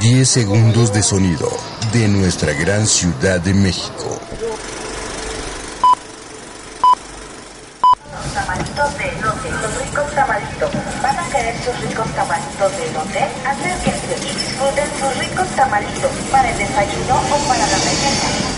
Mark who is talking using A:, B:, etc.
A: 10 segundos de sonido de nuestra gran ciudad de México.
B: Tamalitos de elote, los ricos tamalitos. ¿Van a querer sus ricos tamalitos de elote? Acérquense y disfruten sus ricos tamalitos para el desayuno o para la merienda.